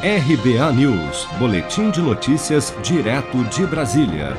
RBA News, Boletim de Notícias, direto de Brasília.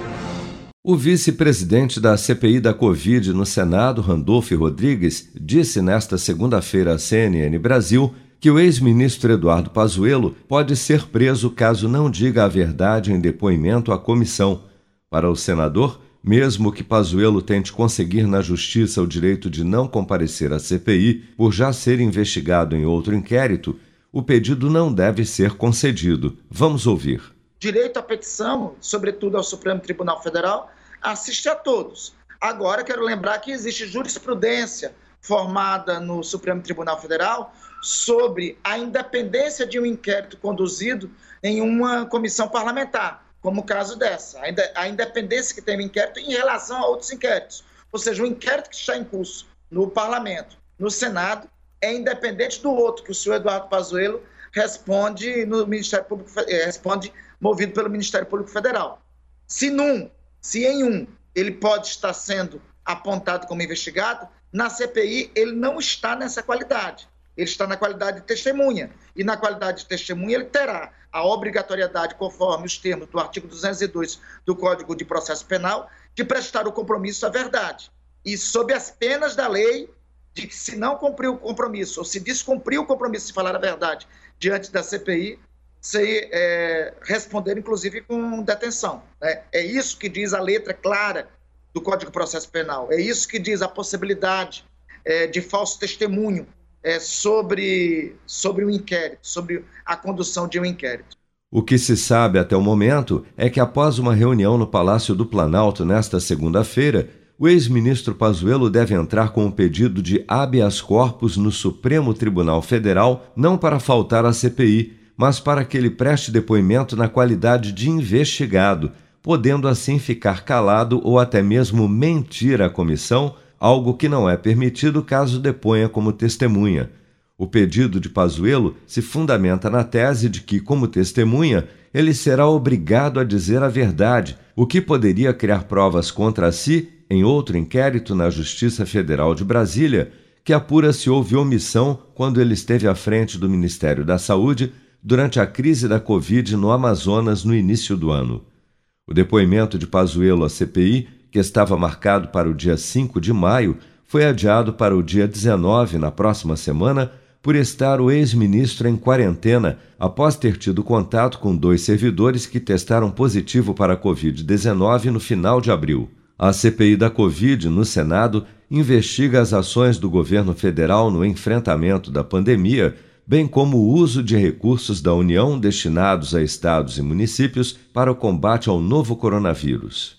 O vice-presidente da CPI da Covid no Senado, Randolfo Rodrigues, disse nesta segunda-feira à CNN Brasil que o ex-ministro Eduardo Pazuello pode ser preso caso não diga a verdade em depoimento à comissão. Para o senador, mesmo que Pazuello tente conseguir na justiça o direito de não comparecer à CPI por já ser investigado em outro inquérito, o pedido não deve ser concedido. Vamos ouvir. Direito à petição, sobretudo ao Supremo Tribunal Federal, assiste a todos. Agora, quero lembrar que existe jurisprudência formada no Supremo Tribunal Federal sobre a independência de um inquérito conduzido em uma comissão parlamentar, como o caso dessa, a independência que tem o inquérito em relação a outros inquéritos. Ou seja, o inquérito que está em curso no parlamento, no Senado, é independente do outro, que o senhor Eduardo Pazuello responde no Ministério Público, eh, responde movido pelo Ministério Público Federal. Se num, se em um, ele pode estar sendo apontado como investigado, na CPI ele não está nessa qualidade. Ele está na qualidade de testemunha. E na qualidade de testemunha ele terá a obrigatoriedade, conforme os termos do artigo 202 do Código de Processo Penal, de prestar o compromisso à verdade. E sob as penas da lei de que se não cumprir o compromisso, ou se descumprir o compromisso de falar a verdade diante da CPI, se é, responder, inclusive, com detenção. Né? É isso que diz a letra clara do Código de Processo Penal. É isso que diz a possibilidade é, de falso testemunho é, sobre, sobre o inquérito, sobre a condução de um inquérito. O que se sabe até o momento é que, após uma reunião no Palácio do Planalto nesta segunda-feira, o ex-ministro Pazuello deve entrar com um pedido de habeas corpus no Supremo Tribunal Federal, não para faltar à CPI, mas para que ele preste depoimento na qualidade de investigado, podendo assim ficar calado ou até mesmo mentir à comissão, algo que não é permitido caso deponha como testemunha. O pedido de Pazuello se fundamenta na tese de que, como testemunha, ele será obrigado a dizer a verdade, o que poderia criar provas contra si em outro inquérito na Justiça Federal de Brasília, que apura se houve omissão quando ele esteve à frente do Ministério da Saúde durante a crise da Covid no Amazonas no início do ano. O depoimento de Pazuello à CPI, que estava marcado para o dia 5 de maio, foi adiado para o dia 19, na próxima semana, por estar o ex-ministro em quarentena após ter tido contato com dois servidores que testaram positivo para a Covid-19 no final de abril. A CPI da Covid no Senado investiga as ações do governo federal no enfrentamento da pandemia, bem como o uso de recursos da União destinados a estados e municípios para o combate ao novo coronavírus.